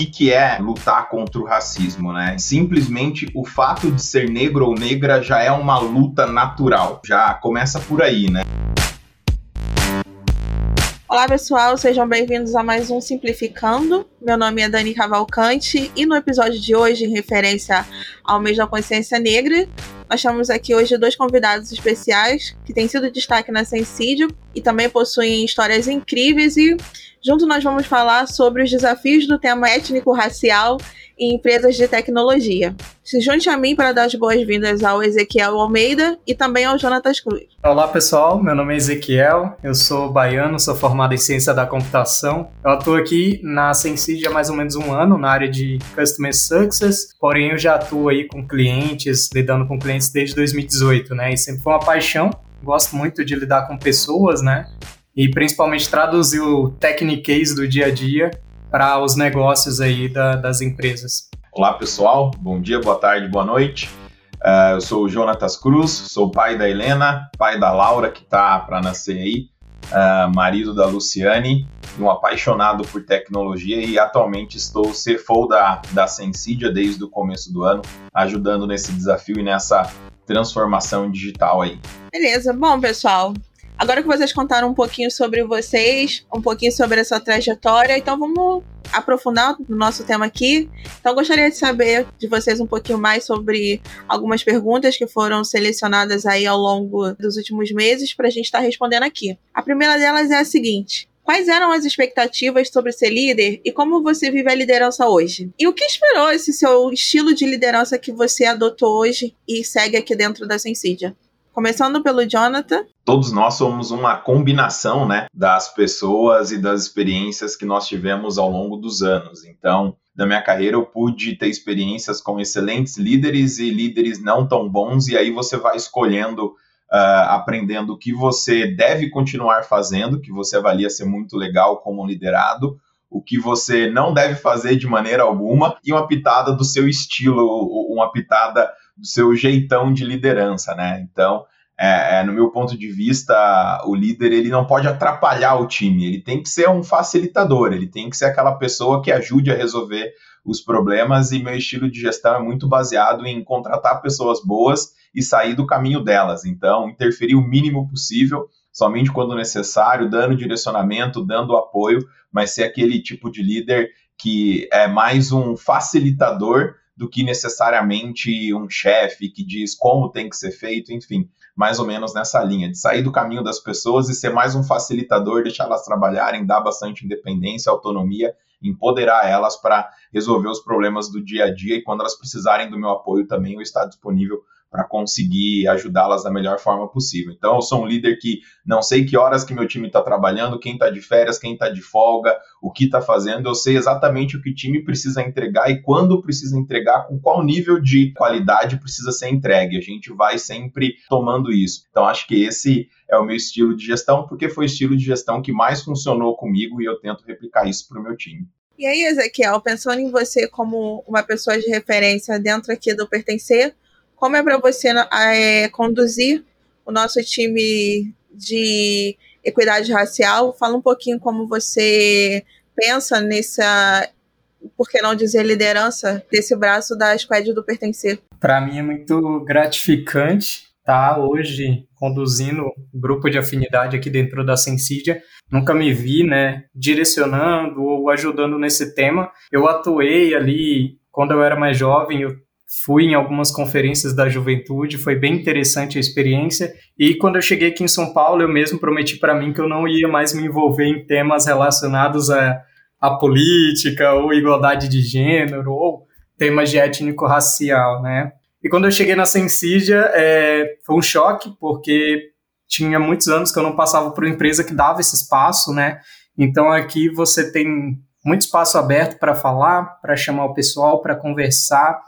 que, que é lutar contra o racismo, né? Simplesmente o fato de ser negro ou negra já é uma luta natural. Já começa por aí, né? Olá pessoal, sejam bem-vindos a mais um Simplificando. Meu nome é Dani Cavalcante e no episódio de hoje, em referência ao mês da consciência negra, nós temos aqui hoje dois convidados especiais que têm sido destaque na Sensídio e também possuem histórias incríveis e junto nós vamos falar sobre os desafios do tema étnico-racial em empresas de tecnologia. Se junte a mim para dar as boas-vindas ao Ezequiel Almeida e também ao Jonatas Cruz. Olá pessoal, meu nome é Ezequiel, eu sou baiano, sou formado em ciência da computação. Eu atuo aqui na Sensid há mais ou menos um ano na área de Customer Success, porém eu já atuo aí com clientes, lidando com clientes desde 2018, né? E sempre foi uma paixão, gosto muito de lidar com pessoas, né? E principalmente traduzir o techniques do dia a dia para os negócios aí da, das empresas. Olá pessoal, bom dia, boa tarde, boa noite. Uh, eu sou o Jonatas Cruz, sou pai da Helena, pai da Laura que está para nascer aí, uh, marido da Luciane, um apaixonado por tecnologia e atualmente estou CFO da, da Sensidia desde o começo do ano, ajudando nesse desafio e nessa transformação digital aí. Beleza, bom pessoal, Agora que vocês contaram um pouquinho sobre vocês, um pouquinho sobre a sua trajetória, então vamos aprofundar no nosso tema aqui. Então, gostaria de saber de vocês um pouquinho mais sobre algumas perguntas que foram selecionadas aí ao longo dos últimos meses para a gente estar tá respondendo aqui. A primeira delas é a seguinte: Quais eram as expectativas sobre ser líder e como você vive a liderança hoje? E o que esperou esse seu estilo de liderança que você adotou hoje e segue aqui dentro da Sensidia? Começando pelo Jonathan. Todos nós somos uma combinação, né, das pessoas e das experiências que nós tivemos ao longo dos anos. Então, na minha carreira eu pude ter experiências com excelentes líderes e líderes não tão bons e aí você vai escolhendo Uh, aprendendo o que você deve continuar fazendo, que você avalia ser muito legal como liderado, o que você não deve fazer de maneira alguma e uma pitada do seu estilo, uma pitada do seu jeitão de liderança, né? Então, é, é, no meu ponto de vista, o líder ele não pode atrapalhar o time, ele tem que ser um facilitador, ele tem que ser aquela pessoa que ajude a resolver os problemas. E meu estilo de gestão é muito baseado em contratar pessoas boas e sair do caminho delas. Então, interferir o mínimo possível, somente quando necessário, dando direcionamento, dando apoio, mas ser aquele tipo de líder que é mais um facilitador do que necessariamente um chefe que diz como tem que ser feito, enfim, mais ou menos nessa linha, de sair do caminho das pessoas e ser mais um facilitador, deixar elas trabalharem, dar bastante independência, autonomia, empoderar elas para resolver os problemas do dia a dia e quando elas precisarem do meu apoio também eu estar disponível para conseguir ajudá-las da melhor forma possível. Então, eu sou um líder que não sei que horas que meu time está trabalhando, quem está de férias, quem está de folga, o que está fazendo, eu sei exatamente o que o time precisa entregar e quando precisa entregar, com qual nível de qualidade precisa ser entregue. A gente vai sempre tomando isso. Então, acho que esse é o meu estilo de gestão, porque foi o estilo de gestão que mais funcionou comigo e eu tento replicar isso para o meu time. E aí, Ezequiel, pensando em você como uma pessoa de referência dentro aqui do Pertencer, como é para você é, conduzir o nosso time de equidade racial? Fala um pouquinho como você pensa nessa, por que não dizer liderança, desse braço da Squad do Pertencer. Para mim é muito gratificante estar tá hoje conduzindo um grupo de afinidade aqui dentro da Sensidia. Nunca me vi, né, direcionando ou ajudando nesse tema. Eu atuei ali quando eu era mais jovem, eu fui em algumas conferências da juventude, foi bem interessante a experiência. E quando eu cheguei aqui em São Paulo, eu mesmo prometi para mim que eu não ia mais me envolver em temas relacionados a, a política ou igualdade de gênero ou temas de étnico-racial, né? E quando eu cheguei na Sensídia, é, foi um choque, porque tinha muitos anos que eu não passava por uma empresa que dava esse espaço, né? Então aqui você tem muito espaço aberto para falar, para chamar o pessoal, para conversar.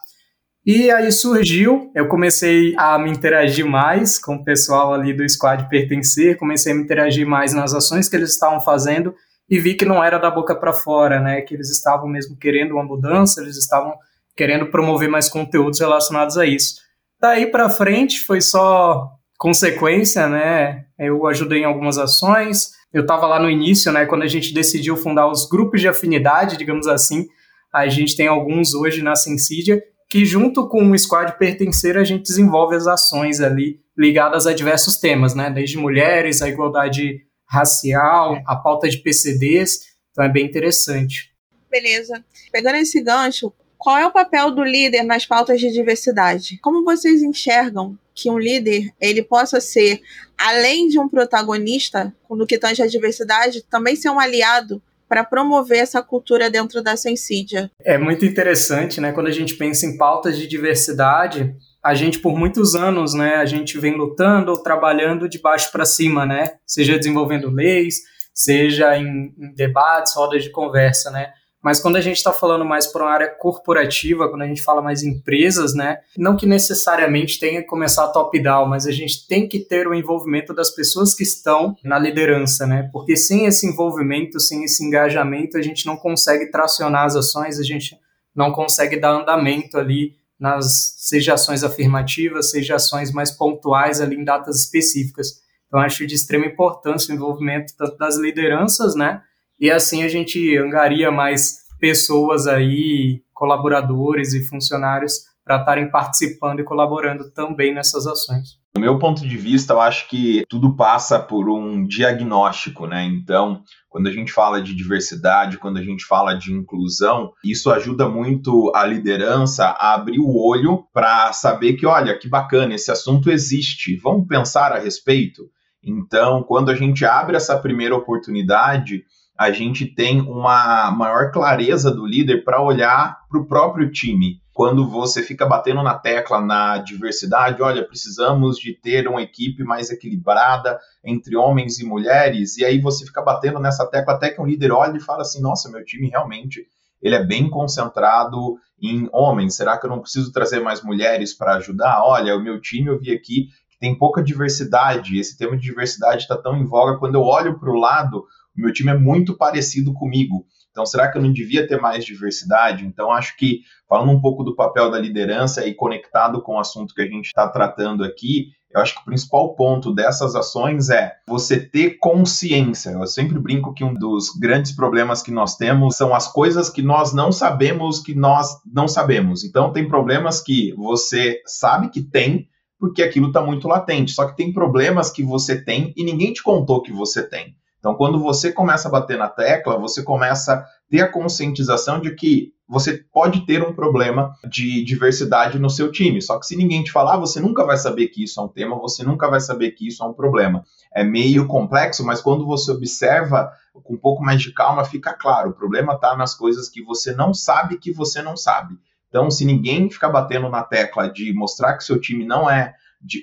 E aí surgiu, eu comecei a me interagir mais com o pessoal ali do squad pertencer, comecei a me interagir mais nas ações que eles estavam fazendo e vi que não era da boca para fora, né? Que eles estavam mesmo querendo uma mudança, eles estavam querendo promover mais conteúdos relacionados a isso. Daí para frente foi só consequência, né? Eu ajudei em algumas ações. Eu estava lá no início, né? Quando a gente decidiu fundar os grupos de afinidade, digamos assim, a gente tem alguns hoje na Sensidia, que junto com o squad pertencer, a gente desenvolve as ações ali ligadas a diversos temas, né? Desde mulheres, a igualdade racial, a pauta de PCDs, então é bem interessante. Beleza. Pegando esse gancho, qual é o papel do líder nas pautas de diversidade? Como vocês enxergam que um líder ele possa ser, além de um protagonista no que tange a diversidade, também ser um aliado para promover essa cultura dentro da Sensídia? É muito interessante, né? Quando a gente pensa em pautas de diversidade, a gente por muitos anos, né, a gente vem lutando, trabalhando de baixo para cima, né? Seja desenvolvendo leis, seja em, em debates, rodas de conversa, né? Mas quando a gente está falando mais para uma área corporativa, quando a gente fala mais empresas, né? Não que necessariamente tenha que começar top-down, mas a gente tem que ter o envolvimento das pessoas que estão na liderança, né? Porque sem esse envolvimento, sem esse engajamento, a gente não consegue tracionar as ações, a gente não consegue dar andamento ali nas seja ações afirmativas, seja ações mais pontuais ali em datas específicas. Então acho de extrema importância o envolvimento tanto das lideranças, né? E assim a gente angaria mais pessoas aí, colaboradores e funcionários para estarem participando e colaborando também nessas ações. Do meu ponto de vista, eu acho que tudo passa por um diagnóstico, né? Então, quando a gente fala de diversidade, quando a gente fala de inclusão, isso ajuda muito a liderança a abrir o olho para saber que, olha, que bacana, esse assunto existe, vamos pensar a respeito. Então, quando a gente abre essa primeira oportunidade, a gente tem uma maior clareza do líder para olhar para o próprio time. Quando você fica batendo na tecla na diversidade, olha, precisamos de ter uma equipe mais equilibrada entre homens e mulheres, e aí você fica batendo nessa tecla até que um líder olha e fala assim: nossa, meu time realmente ele é bem concentrado em homens. Será que eu não preciso trazer mais mulheres para ajudar? Olha, o meu time eu vi aqui que tem pouca diversidade. Esse tema de diversidade está tão em voga. Quando eu olho para o lado, o meu time é muito parecido comigo. Então, será que eu não devia ter mais diversidade? Então, acho que, falando um pouco do papel da liderança e conectado com o assunto que a gente está tratando aqui, eu acho que o principal ponto dessas ações é você ter consciência. Eu sempre brinco que um dos grandes problemas que nós temos são as coisas que nós não sabemos que nós não sabemos. Então, tem problemas que você sabe que tem, porque aquilo está muito latente. Só que tem problemas que você tem e ninguém te contou que você tem. Então, quando você começa a bater na tecla, você começa a ter a conscientização de que você pode ter um problema de diversidade no seu time. Só que se ninguém te falar, você nunca vai saber que isso é um tema, você nunca vai saber que isso é um problema. É meio complexo, mas quando você observa com um pouco mais de calma, fica claro. O problema está nas coisas que você não sabe que você não sabe. Então, se ninguém ficar batendo na tecla de mostrar que seu time não é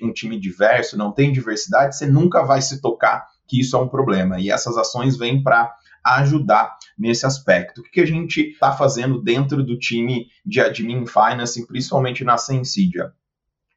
um time diverso, não tem diversidade, você nunca vai se tocar que isso é um problema. E essas ações vêm para ajudar nesse aspecto. O que, a gente está fazendo dentro do time de Admin Finance, principalmente na Sensidia?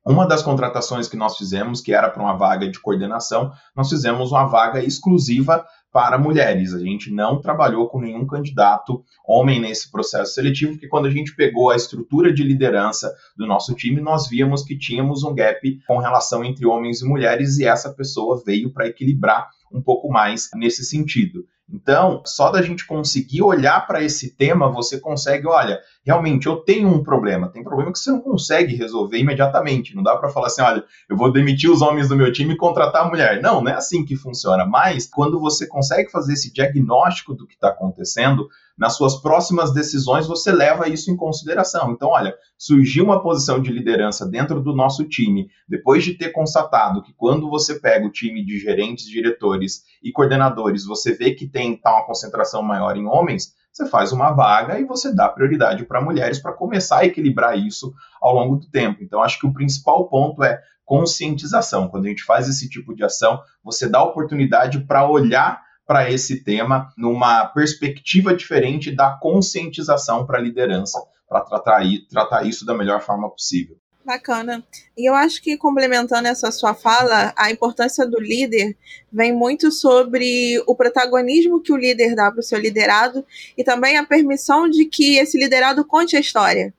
Uma das contratações que nós fizemos, que era para uma vaga de coordenação, nós fizemos uma vaga exclusiva para mulheres. A gente não trabalhou com nenhum candidato homem nesse processo seletivo, porque quando a gente pegou a estrutura de liderança do nosso time, nós víamos que tínhamos um gap com relação entre homens e mulheres e essa pessoa veio para equilibrar um pouco mais nesse sentido. Então, só da gente conseguir olhar para esse tema, você consegue, olha, realmente eu tenho um problema. Tem problema que você não consegue resolver imediatamente. Não dá para falar assim, olha, eu vou demitir os homens do meu time e contratar a mulher. Não, não é assim que funciona. Mas quando você consegue fazer esse diagnóstico do que está acontecendo, nas suas próximas decisões você leva isso em consideração. Então, olha, surgiu uma posição de liderança dentro do nosso time, depois de ter constatado que quando você pega o time de gerentes, diretores e coordenadores, você vê que tem tá uma concentração maior em homens, você faz uma vaga e você dá prioridade para mulheres para começar a equilibrar isso ao longo do tempo. Então, acho que o principal ponto é conscientização. Quando a gente faz esse tipo de ação, você dá oportunidade para olhar para esse tema numa perspectiva diferente da conscientização para a liderança, para tratar, tratar isso da melhor forma possível. Bacana. E eu acho que complementando essa sua fala, a importância do líder vem muito sobre o protagonismo que o líder dá para o seu liderado e também a permissão de que esse liderado conte a história.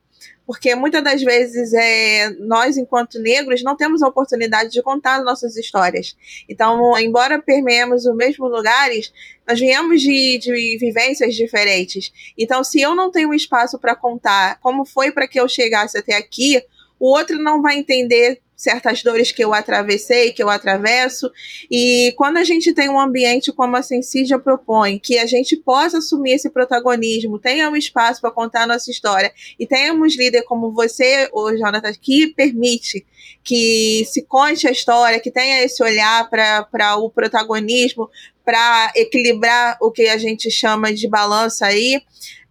Porque muitas das vezes é, nós, enquanto negros, não temos a oportunidade de contar nossas histórias. Então, embora permeemos os mesmos lugares, nós viemos de, de vivências diferentes. Então, se eu não tenho espaço para contar como foi para que eu chegasse até aqui, o outro não vai entender certas dores que eu atravessei, que eu atravesso. E quando a gente tem um ambiente como a Sensídia propõe, que a gente possa assumir esse protagonismo, tenha um espaço para contar a nossa história e tenhamos líder como você, o Jonathan, que permite que se conte a história, que tenha esse olhar para o protagonismo, para equilibrar o que a gente chama de balança aí,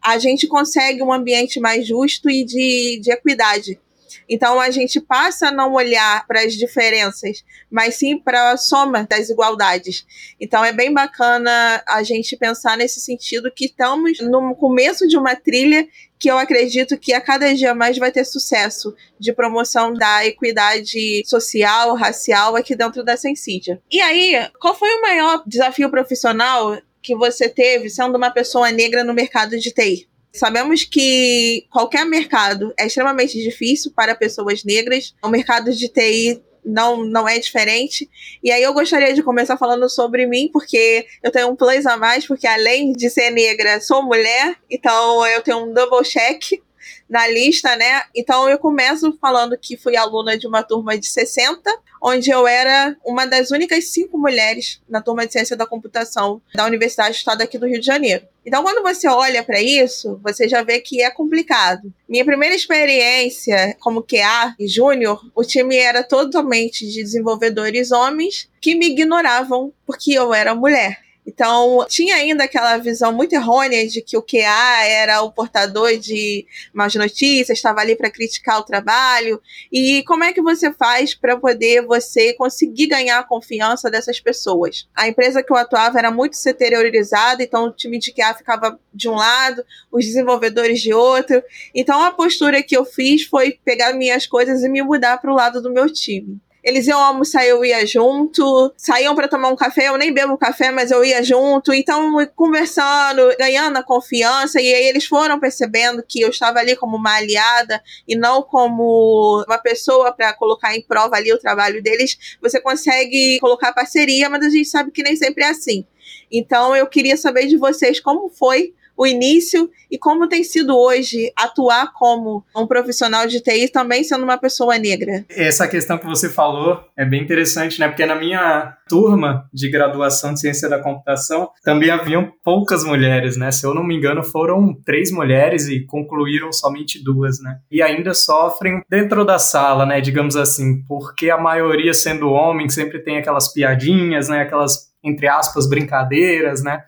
a gente consegue um ambiente mais justo e de, de equidade então a gente passa a não olhar para as diferenças, mas sim para a soma das igualdades. Então é bem bacana a gente pensar nesse sentido que estamos no começo de uma trilha que eu acredito que a cada dia mais vai ter sucesso de promoção da equidade social, racial aqui dentro da Sensídia. E aí, qual foi o maior desafio profissional que você teve sendo uma pessoa negra no mercado de TI? Sabemos que qualquer mercado é extremamente difícil para pessoas negras. O mercado de TI não, não é diferente. E aí eu gostaria de começar falando sobre mim, porque eu tenho um plus a mais, porque além de ser negra, sou mulher, então eu tenho um double check na lista, né? Então eu começo falando que fui aluna de uma turma de 60, onde eu era uma das únicas cinco mulheres na turma de ciência da computação da Universidade do Estado aqui do Rio de Janeiro. Então, quando você olha para isso, você já vê que é complicado. Minha primeira experiência como QA e júnior, o time era totalmente de desenvolvedores homens que me ignoravam porque eu era mulher. Então, tinha ainda aquela visão muito errônea de que o QA era o portador de más notícias, estava ali para criticar o trabalho. E como é que você faz para poder você conseguir ganhar a confiança dessas pessoas? A empresa que eu atuava era muito seteriorizada, então o time de QA ficava de um lado, os desenvolvedores de outro. Então, a postura que eu fiz foi pegar minhas coisas e me mudar para o lado do meu time. Eles iam almoçar, eu ia junto. Saíam para tomar um café, eu nem bebo café, mas eu ia junto. Então, conversando, ganhando a confiança. E aí eles foram percebendo que eu estava ali como uma aliada e não como uma pessoa para colocar em prova ali o trabalho deles. Você consegue colocar parceria, mas a gente sabe que nem sempre é assim. Então, eu queria saber de vocês como foi o início e como tem sido hoje atuar como um profissional de TI também sendo uma pessoa negra. Essa questão que você falou é bem interessante, né? Porque na minha turma de graduação de ciência da computação também haviam poucas mulheres, né? Se eu não me engano, foram três mulheres e concluíram somente duas, né? E ainda sofrem dentro da sala, né? Digamos assim, porque a maioria sendo homem sempre tem aquelas piadinhas, né? Aquelas entre aspas brincadeiras, né?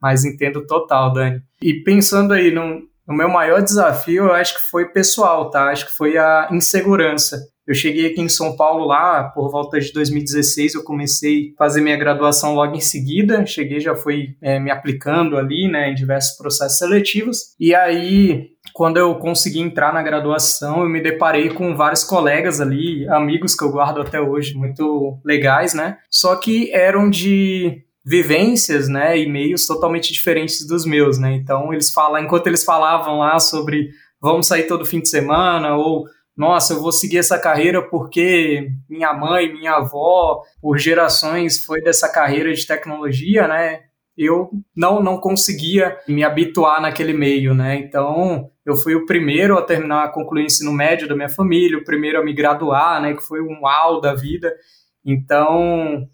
Mas entendo total, Dani. E pensando aí no, meu maior desafio, eu acho que foi pessoal, tá? Acho que foi a insegurança. Eu cheguei aqui em São Paulo lá por volta de 2016, eu comecei a fazer minha graduação logo em seguida, cheguei já fui é, me aplicando ali, né, em diversos processos seletivos, e aí quando eu consegui entrar na graduação, eu me deparei com vários colegas ali, amigos que eu guardo até hoje, muito legais, né, só que eram de vivências, né, e meios totalmente diferentes dos meus, né? Então eles falam, enquanto eles falavam lá sobre vamos sair todo fim de semana ou nossa, eu vou seguir essa carreira porque minha mãe, minha avó, por gerações foi dessa carreira de tecnologia, né? Eu não não conseguia me habituar naquele meio, né? Então, eu fui o primeiro a terminar, a concluir o ensino médio da minha família, o primeiro a me graduar, né, que foi um uau da vida. Então,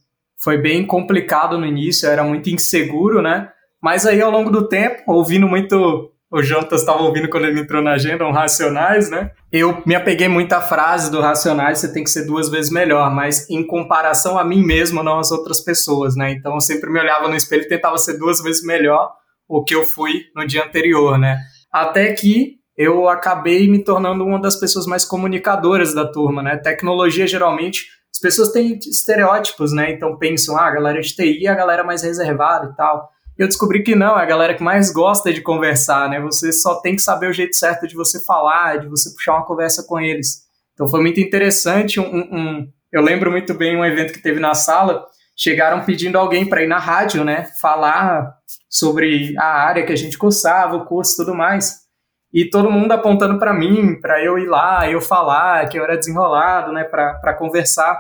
foi bem complicado no início, era muito inseguro, né? Mas aí ao longo do tempo, ouvindo muito. O Jonas estava ouvindo quando ele entrou na agenda, um Racionais, né? Eu me apeguei muito à frase do Racionais, você tem que ser duas vezes melhor, mas em comparação a mim mesmo, não às outras pessoas, né? Então eu sempre me olhava no espelho e tentava ser duas vezes melhor o que eu fui no dia anterior, né? Até que eu acabei me tornando uma das pessoas mais comunicadoras da turma, né? Tecnologia geralmente pessoas têm estereótipos, né? Então pensam, ah, a galera de TI é a galera mais reservada e tal. Eu descobri que não, é a galera que mais gosta de conversar, né? Você só tem que saber o jeito certo de você falar, de você puxar uma conversa com eles. Então foi muito interessante. Um, um, eu lembro muito bem um evento que teve na sala. Chegaram pedindo alguém para ir na rádio, né? Falar sobre a área que a gente cursava, o curso e tudo mais. E todo mundo apontando para mim, para eu ir lá, eu falar, que eu era desenrolado, né, para conversar.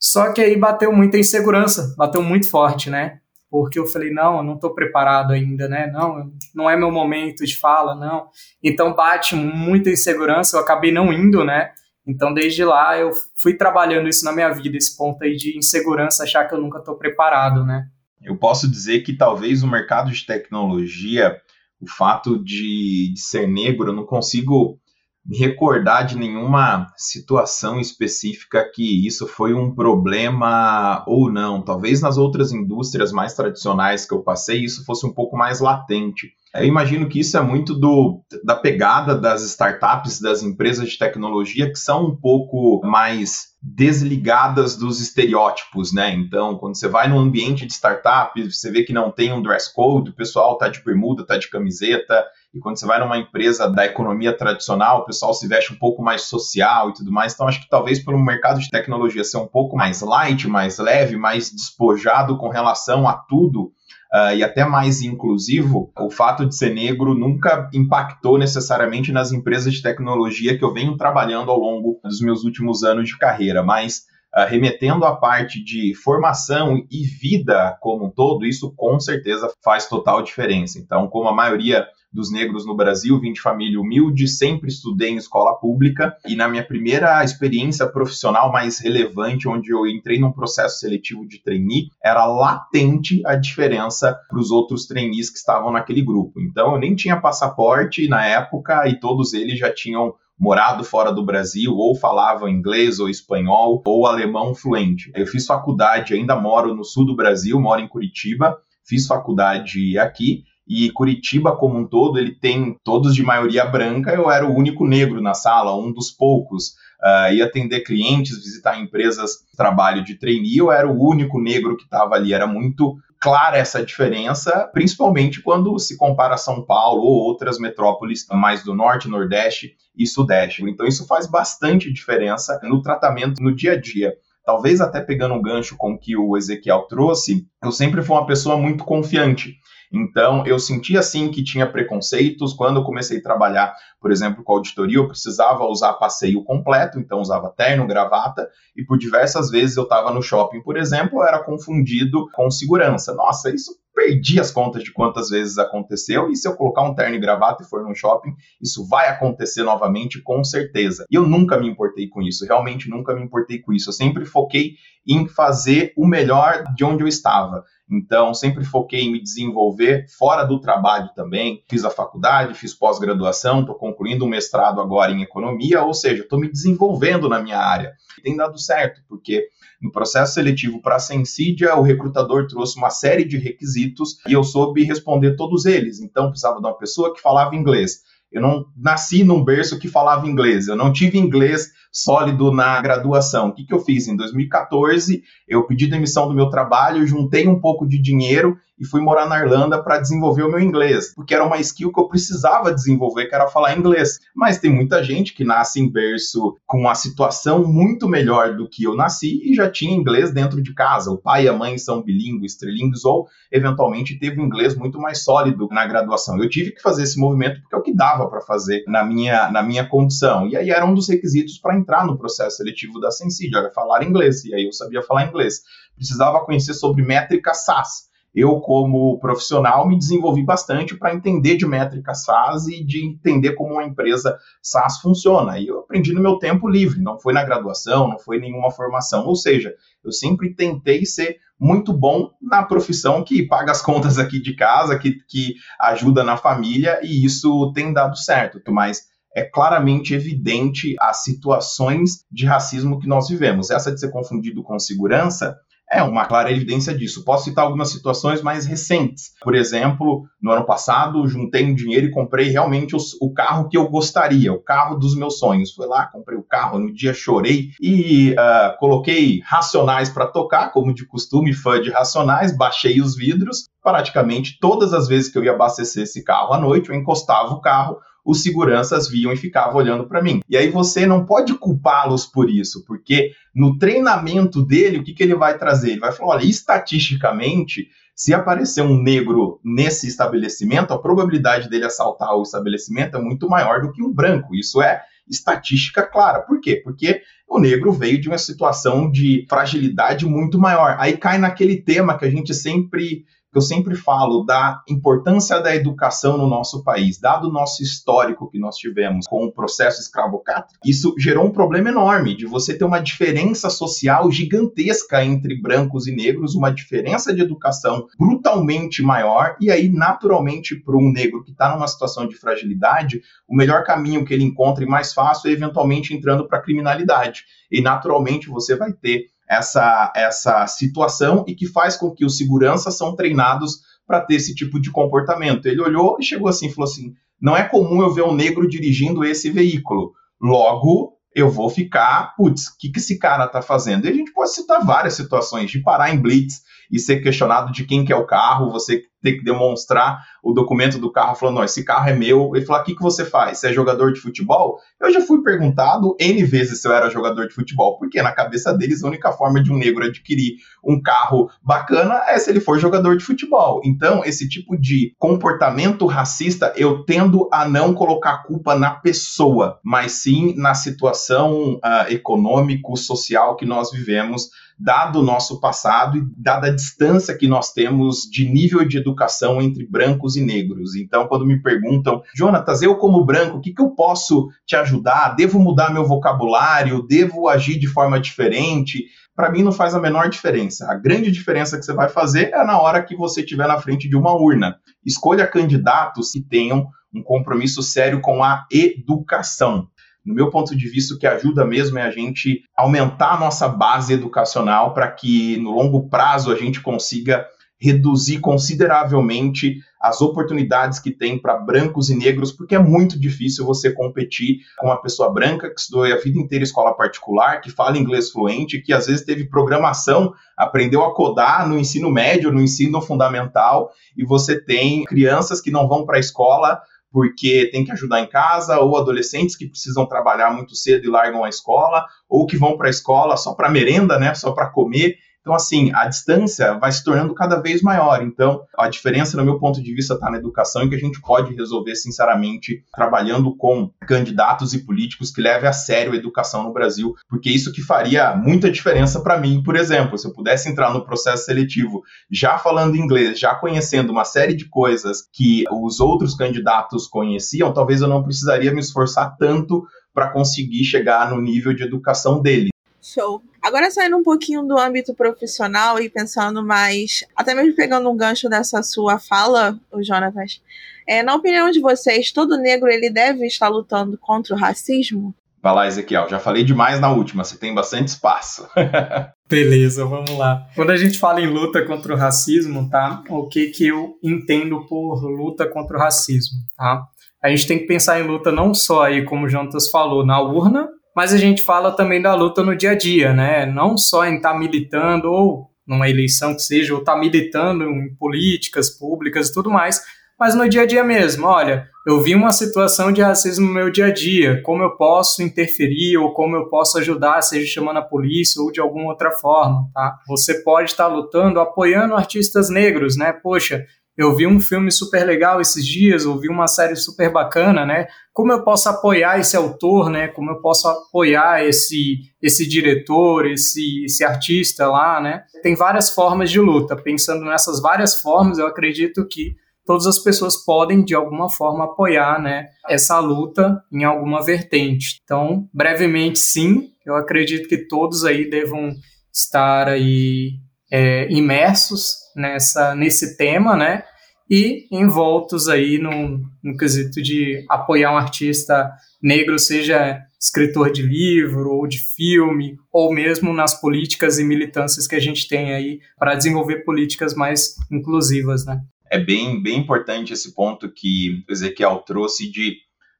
Só que aí bateu muita insegurança, bateu muito forte, né? Porque eu falei, não, eu não estou preparado ainda, né? Não, não é meu momento de fala, não. Então bate muita insegurança, eu acabei não indo, né? Então, desde lá, eu fui trabalhando isso na minha vida, esse ponto aí de insegurança, achar que eu nunca estou preparado, né? Eu posso dizer que talvez o mercado de tecnologia, o fato de, de ser negro, eu não consigo me recordar de nenhuma situação específica que isso foi um problema ou não. Talvez nas outras indústrias mais tradicionais que eu passei, isso fosse um pouco mais latente. Eu imagino que isso é muito do, da pegada das startups, das empresas de tecnologia, que são um pouco mais desligadas dos estereótipos, né? Então, quando você vai num ambiente de startup, você vê que não tem um dress code, o pessoal tá de bermuda, tá de camiseta, e quando você vai numa empresa da economia tradicional, o pessoal se veste um pouco mais social e tudo mais. Então, acho que talvez pelo mercado de tecnologia ser um pouco mais light, mais leve, mais despojado com relação a tudo, Uh, e até mais inclusivo, o fato de ser negro nunca impactou necessariamente nas empresas de tecnologia que eu venho trabalhando ao longo dos meus últimos anos de carreira, mas uh, remetendo à parte de formação e vida como um todo, isso com certeza faz total diferença. Então, como a maioria dos negros no Brasil, vim de família humilde, sempre estudei em escola pública e na minha primeira experiência profissional mais relevante, onde eu entrei num processo seletivo de trainee, era latente a diferença para os outros trainees que estavam naquele grupo. Então eu nem tinha passaporte na época e todos eles já tinham morado fora do Brasil, ou falavam inglês ou espanhol ou alemão fluente. Eu fiz faculdade, ainda moro no sul do Brasil, moro em Curitiba, fiz faculdade aqui e Curitiba como um todo, ele tem todos de maioria branca, eu era o único negro na sala, um dos poucos. Uh, ia atender clientes, visitar empresas trabalho de trainee, eu era o único negro que estava ali. Era muito clara essa diferença, principalmente quando se compara São Paulo ou outras metrópoles mais do norte, nordeste e sudeste. Então isso faz bastante diferença no tratamento no dia a dia. Talvez até pegando um gancho com o que o Ezequiel trouxe, eu sempre fui uma pessoa muito confiante. Então, eu sentia assim que tinha preconceitos. Quando eu comecei a trabalhar, por exemplo, com auditoria, eu precisava usar passeio completo, então usava terno, gravata, e por diversas vezes eu estava no shopping, por exemplo, eu era confundido com segurança. Nossa, isso perdi as contas de quantas vezes aconteceu, e se eu colocar um terno e gravata e for num shopping, isso vai acontecer novamente, com certeza. E eu nunca me importei com isso, realmente nunca me importei com isso. Eu sempre foquei em fazer o melhor de onde eu estava. Então, sempre foquei em me desenvolver fora do trabalho também. Fiz a faculdade, fiz pós-graduação, estou concluindo um mestrado agora em economia, ou seja, estou me desenvolvendo na minha área. Tem dado certo, porque no processo seletivo para a Sensidia, o recrutador trouxe uma série de requisitos e eu soube responder todos eles. Então, precisava de uma pessoa que falava inglês. Eu não nasci num berço que falava inglês, eu não tive inglês sólido na graduação. O que, que eu fiz? Em 2014, eu pedi demissão do meu trabalho, juntei um pouco de dinheiro e fui morar na Irlanda para desenvolver o meu inglês, porque era uma skill que eu precisava desenvolver, que era falar inglês. Mas tem muita gente que nasce em berço com uma situação muito melhor do que eu nasci e já tinha inglês dentro de casa. O pai e a mãe são bilíngues, trilíngues ou eventualmente teve um inglês muito mais sólido na graduação. Eu tive que fazer esse movimento porque é o que dava para fazer na minha, na minha condição. E aí era um dos requisitos para entrar no processo seletivo da Sensidia, era falar inglês, e aí eu sabia falar inglês. Precisava conhecer sobre métrica SAS. Eu, como profissional, me desenvolvi bastante para entender de métrica SAS e de entender como uma empresa SaaS funciona. E eu aprendi no meu tempo livre, não foi na graduação, não foi nenhuma formação. Ou seja, eu sempre tentei ser muito bom na profissão que paga as contas aqui de casa, que, que ajuda na família, e isso tem dado certo. Mas é claramente evidente as situações de racismo que nós vivemos. Essa de ser confundido com segurança é uma clara evidência disso. Posso citar algumas situações mais recentes. Por exemplo, no ano passado, juntei um dinheiro e comprei realmente os, o carro que eu gostaria, o carro dos meus sonhos. Fui lá, comprei o carro, no dia chorei e uh, coloquei Racionais para tocar, como de costume, fã de Racionais, baixei os vidros. Praticamente todas as vezes que eu ia abastecer esse carro à noite, eu encostava o carro, os seguranças viam e ficavam olhando para mim. E aí você não pode culpá-los por isso, porque no treinamento dele, o que, que ele vai trazer? Ele vai falar: olha, estatisticamente, Se aparecer um negro nesse estabelecimento, a probabilidade dele assaltar o estabelecimento é muito maior do que um branco. Isso é estatística clara. Por quê? Porque o negro veio de uma situação de fragilidade muito maior. Aí cai naquele tema que a gente sempre que eu sempre falo da importância da educação no nosso país, dado o nosso histórico que nós tivemos com o processo escravocrata, isso gerou um problema enorme de você ter uma diferença social gigantesca entre brancos e negros, uma diferença de educação brutalmente maior, e aí, naturalmente, para um negro que está numa situação de fragilidade, o melhor caminho que ele encontra e mais fácil é eventualmente entrando para a criminalidade. E naturalmente você vai ter essa, essa situação e que faz com que os seguranças são treinados para ter esse tipo de comportamento. Ele olhou e chegou assim, falou assim: não é comum eu ver um negro dirigindo esse veículo. Logo, eu vou ficar, putz, o que, que esse cara tá fazendo? E a gente pode citar várias situações de parar em blitz e ser questionado de quem que é o carro, você ter que demonstrar o documento do carro falando, esse carro é meu. Ele falou, o que, que você faz? Você é jogador de futebol? Eu já fui perguntado N vezes se eu era jogador de futebol, porque na cabeça deles a única forma de um negro adquirir um carro bacana é se ele for jogador de futebol. Então, esse tipo de comportamento racista, eu tendo a não colocar culpa na pessoa, mas sim na situação uh, econômico-social que nós vivemos dado o nosso passado e dada a distância que nós temos de nível de educação entre brancos e negros. Então, quando me perguntam, Jonatas, eu como branco, o que, que eu posso te ajudar? Devo mudar meu vocabulário? Devo agir de forma diferente? Para mim, não faz a menor diferença. A grande diferença que você vai fazer é na hora que você estiver na frente de uma urna. Escolha candidatos que tenham um compromisso sério com a educação no meu ponto de vista, o que ajuda mesmo é a gente aumentar a nossa base educacional para que no longo prazo a gente consiga reduzir consideravelmente as oportunidades que tem para brancos e negros, porque é muito difícil você competir com uma pessoa branca que estudou a vida inteira escola particular, que fala inglês fluente, que às vezes teve programação, aprendeu a codar no ensino médio, no ensino fundamental, e você tem crianças que não vão para a escola porque tem que ajudar em casa, ou adolescentes que precisam trabalhar muito cedo e largam a escola, ou que vão para a escola só para merenda, né, só para comer. Então, assim, a distância vai se tornando cada vez maior. Então, a diferença, no meu ponto de vista, está na educação e que a gente pode resolver, sinceramente, trabalhando com candidatos e políticos que levem a sério a educação no Brasil, porque isso que faria muita diferença para mim, por exemplo, se eu pudesse entrar no processo seletivo já falando inglês, já conhecendo uma série de coisas que os outros candidatos conheciam, talvez eu não precisaria me esforçar tanto para conseguir chegar no nível de educação dele. Show. Agora saindo um pouquinho do âmbito profissional e pensando mais, até mesmo pegando um gancho dessa sua fala, o Jonatas, é, na opinião de vocês, todo negro ele deve estar lutando contra o racismo? Vai lá, Ezequiel. Já falei demais na última, você tem bastante espaço. Beleza, vamos lá. Quando a gente fala em luta contra o racismo, tá? O que que eu entendo por luta contra o racismo, tá? A gente tem que pensar em luta não só aí, como o Jonatas falou, na urna, mas a gente fala também da luta no dia a dia, né? Não só em estar tá militando ou numa eleição que seja, ou estar tá militando em políticas públicas e tudo mais, mas no dia a dia mesmo. Olha, eu vi uma situação de racismo no meu dia a dia, como eu posso interferir ou como eu posso ajudar, seja chamando a polícia ou de alguma outra forma, tá? Você pode estar tá lutando, apoiando artistas negros, né? Poxa, eu vi um filme super legal esses dias, ouvi uma série super bacana, né? Como eu posso apoiar esse autor, né? Como eu posso apoiar esse esse diretor, esse esse artista lá, né? Tem várias formas de luta. Pensando nessas várias formas, eu acredito que todas as pessoas podem de alguma forma apoiar, né, essa luta em alguma vertente. Então, brevemente, sim, eu acredito que todos aí devam estar aí é, imersos nessa, nesse tema, né? E envoltos aí no, no quesito de apoiar um artista negro, seja escritor de livro ou de filme, ou mesmo nas políticas e militâncias que a gente tem aí para desenvolver políticas mais inclusivas, né? É bem, bem importante esse ponto que o Ezequiel trouxe de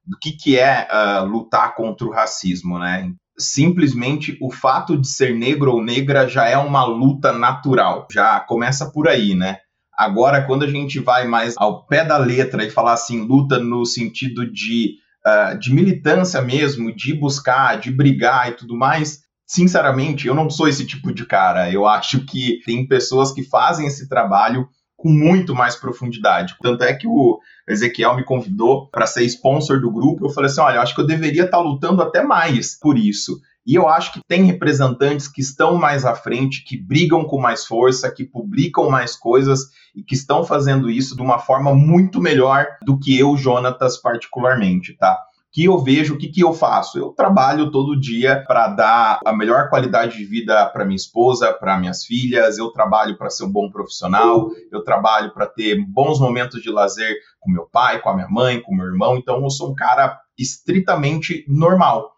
do que, que é uh, lutar contra o racismo, né? Simplesmente o fato de ser negro ou negra já é uma luta natural. Já começa por aí, né? Agora, quando a gente vai mais ao pé da letra e falar assim, luta no sentido de, uh, de militância mesmo, de buscar, de brigar e tudo mais, sinceramente, eu não sou esse tipo de cara. Eu acho que tem pessoas que fazem esse trabalho com muito mais profundidade. Tanto é que o Ezequiel me convidou para ser sponsor do grupo. Eu falei assim: olha, acho que eu deveria estar tá lutando até mais por isso. E eu acho que tem representantes que estão mais à frente, que brigam com mais força, que publicam mais coisas e que estão fazendo isso de uma forma muito melhor do que eu, Jonatas, particularmente, tá? Que eu vejo, o que, que eu faço? Eu trabalho todo dia para dar a melhor qualidade de vida para minha esposa, para minhas filhas, eu trabalho para ser um bom profissional, eu trabalho para ter bons momentos de lazer com meu pai, com a minha mãe, com meu irmão, então eu sou um cara estritamente normal.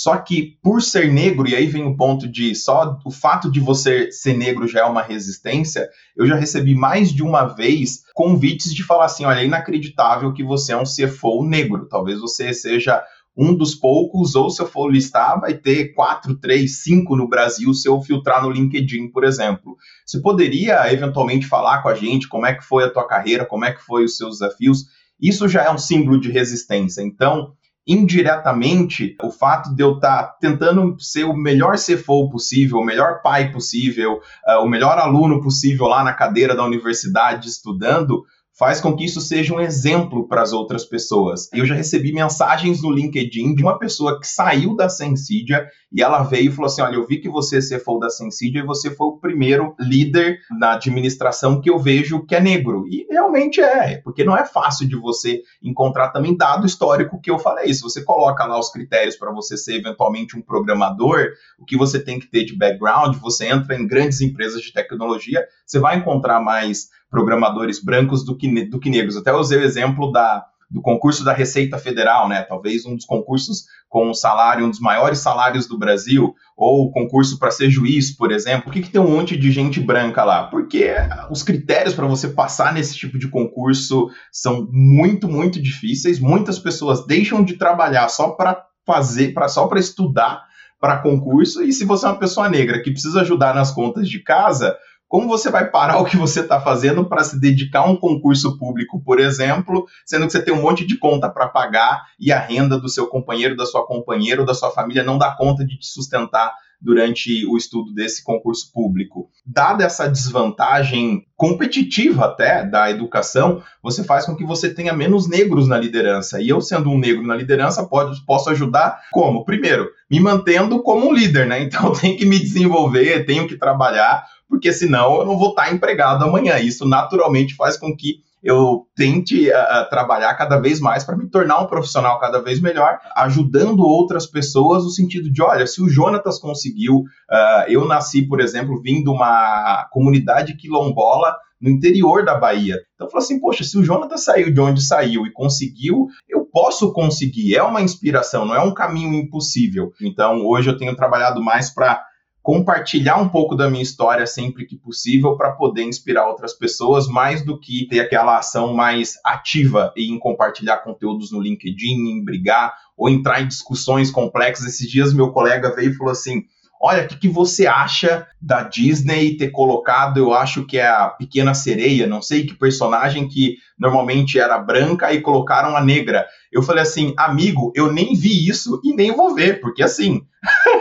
Só que por ser negro, e aí vem o ponto de só o fato de você ser negro já é uma resistência, eu já recebi mais de uma vez convites de falar assim: olha, é inacreditável que você é um CFO negro. Talvez você seja um dos poucos, ou se eu for listar, vai ter quatro, três, cinco no Brasil se eu filtrar no LinkedIn, por exemplo. Você poderia eventualmente falar com a gente como é que foi a tua carreira, como é que foi os seus desafios? Isso já é um símbolo de resistência. Então, indiretamente, o fato de eu estar tá tentando ser o melhor CFO possível, o melhor pai possível, uh, o melhor aluno possível lá na cadeira da universidade estudando, faz com que isso seja um exemplo para as outras pessoas. Eu já recebi mensagens no LinkedIn de uma pessoa que saiu da Sensidia e ela veio e falou assim: Olha, eu vi que você é CFO da Sensidia e você foi o primeiro líder na administração que eu vejo que é negro. E realmente é, porque não é fácil de você encontrar também dado histórico que eu falei. Se você coloca lá os critérios para você ser eventualmente um programador, o que você tem que ter de background, você entra em grandes empresas de tecnologia, você vai encontrar mais programadores brancos do que, do que negros. Até usei o exemplo da, do concurso da Receita Federal, né? Talvez um dos concursos com um salário, um dos maiores salários do Brasil, ou o concurso para ser juiz, por exemplo. Por que, que tem um monte de gente branca lá? Porque os critérios para você passar nesse tipo de concurso são muito, muito difíceis. Muitas pessoas deixam de trabalhar só para fazer, para só para estudar para concurso. E se você é uma pessoa negra que precisa ajudar nas contas de casa, como você vai parar o que você está fazendo para se dedicar a um concurso público, por exemplo, sendo que você tem um monte de conta para pagar e a renda do seu companheiro, da sua companheira ou da sua família não dá conta de te sustentar durante o estudo desse concurso público. Dada essa desvantagem competitiva até da educação, você faz com que você tenha menos negros na liderança. E eu, sendo um negro na liderança, pode, posso ajudar como? Primeiro, me mantendo como um líder, né? Então eu tenho que me desenvolver, tenho que trabalhar porque senão eu não vou estar empregado amanhã. Isso naturalmente faz com que eu tente uh, trabalhar cada vez mais para me tornar um profissional cada vez melhor, ajudando outras pessoas no sentido de, olha, se o Jonatas conseguiu, uh, eu nasci, por exemplo, vindo de uma comunidade quilombola no interior da Bahia. Então eu falo assim, poxa, se o Jonatas saiu de onde saiu e conseguiu, eu posso conseguir. É uma inspiração, não é um caminho impossível. Então hoje eu tenho trabalhado mais para compartilhar um pouco da minha história sempre que possível para poder inspirar outras pessoas, mais do que ter aquela ação mais ativa em compartilhar conteúdos no LinkedIn, em brigar ou entrar em discussões complexas. Esses dias meu colega veio e falou assim: Olha, o que, que, você acha da Disney ter colocado, eu acho que é a Pequena Sereia, não sei que personagem que normalmente era branca e colocaram a negra. Eu falei assim, amigo, eu nem vi isso e nem vou ver, porque assim,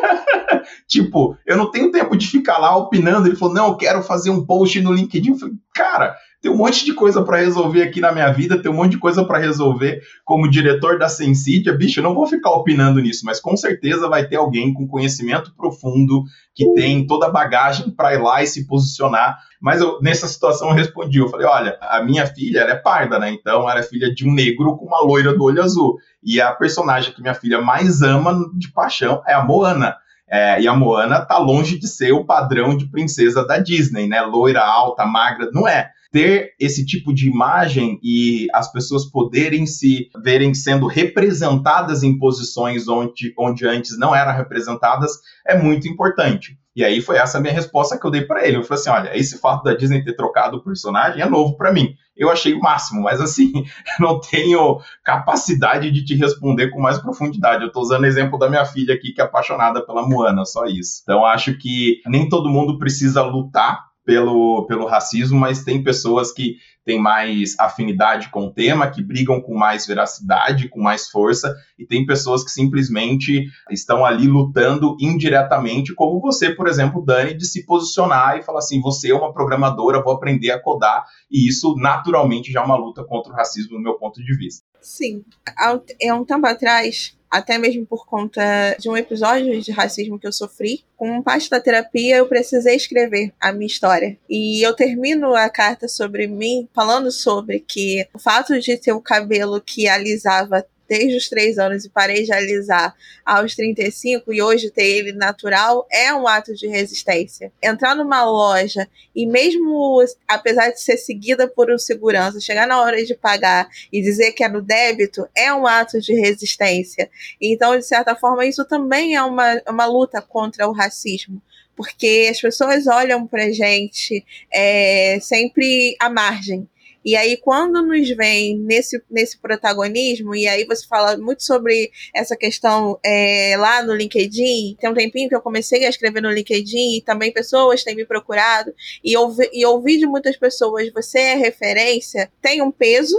tipo, eu não tenho tempo de ficar lá opinando. Ele falou, não, eu quero fazer um post no LinkedIn. Eu falei, cara, tem um monte de coisa para resolver aqui na minha vida, tem um monte de coisa para resolver como diretor da Sensidia. Bicho, eu não vou ficar opinando nisso, mas com certeza vai ter alguém com conhecimento profundo, que tem toda a bagagem para ir lá e se posicionar. Mas eu, nessa situação eu respondi, eu falei, olha, a minha filha, ela é parda, né? Então ela é filha de um negro com uma loira do olho azul. E a personagem que minha filha mais ama de paixão é a Moana. É, e a Moana tá longe de ser o padrão de princesa da Disney, né? Loira, alta, magra, não é. Ter esse tipo de imagem e as pessoas poderem se verem sendo representadas em posições onde, onde antes não eram representadas é muito importante. E aí foi essa minha resposta que eu dei para ele. Eu falei assim: olha, esse fato da Disney ter trocado o personagem é novo para mim. Eu achei o máximo, mas assim, não tenho capacidade de te responder com mais profundidade. Eu estou usando o exemplo da minha filha aqui, que é apaixonada pela Moana, só isso. Então acho que nem todo mundo precisa lutar pelo, pelo racismo, mas tem pessoas que têm mais afinidade com o tema, que brigam com mais veracidade, com mais força, e tem pessoas que simplesmente estão ali lutando indiretamente, como você, por exemplo, Dani, de se posicionar e falar assim: você é uma programadora, vou aprender a codar, e isso naturalmente já é uma luta contra o racismo, no meu ponto de vista. Sim. Há um tempo atrás, até mesmo por conta de um episódio de racismo que eu sofri. Com parte da terapia, eu precisei escrever a minha história. E eu termino a carta sobre mim falando sobre que o fato de ter o cabelo que alisava desde os três anos e parei de alisar aos 35 e hoje ter ele natural é um ato de resistência. Entrar numa loja e mesmo apesar de ser seguida por um segurança, chegar na hora de pagar e dizer que é no débito é um ato de resistência. Então, de certa forma, isso também é uma, uma luta contra o racismo porque as pessoas olham pra gente é, sempre à margem. E aí, quando nos vem nesse, nesse protagonismo, e aí você fala muito sobre essa questão é, lá no LinkedIn, tem um tempinho que eu comecei a escrever no LinkedIn, e também pessoas têm me procurado, e, ouvi, e ouvi de muitas pessoas, você é referência, tem um peso,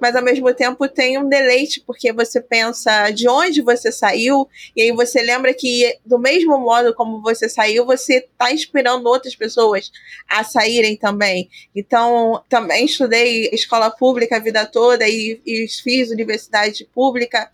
mas ao mesmo tempo tem um deleite, porque você pensa de onde você saiu, e aí você lembra que, do mesmo modo como você saiu, você está inspirando outras pessoas a saírem também. Então, também estudei escola pública a vida toda e, e fiz universidade pública.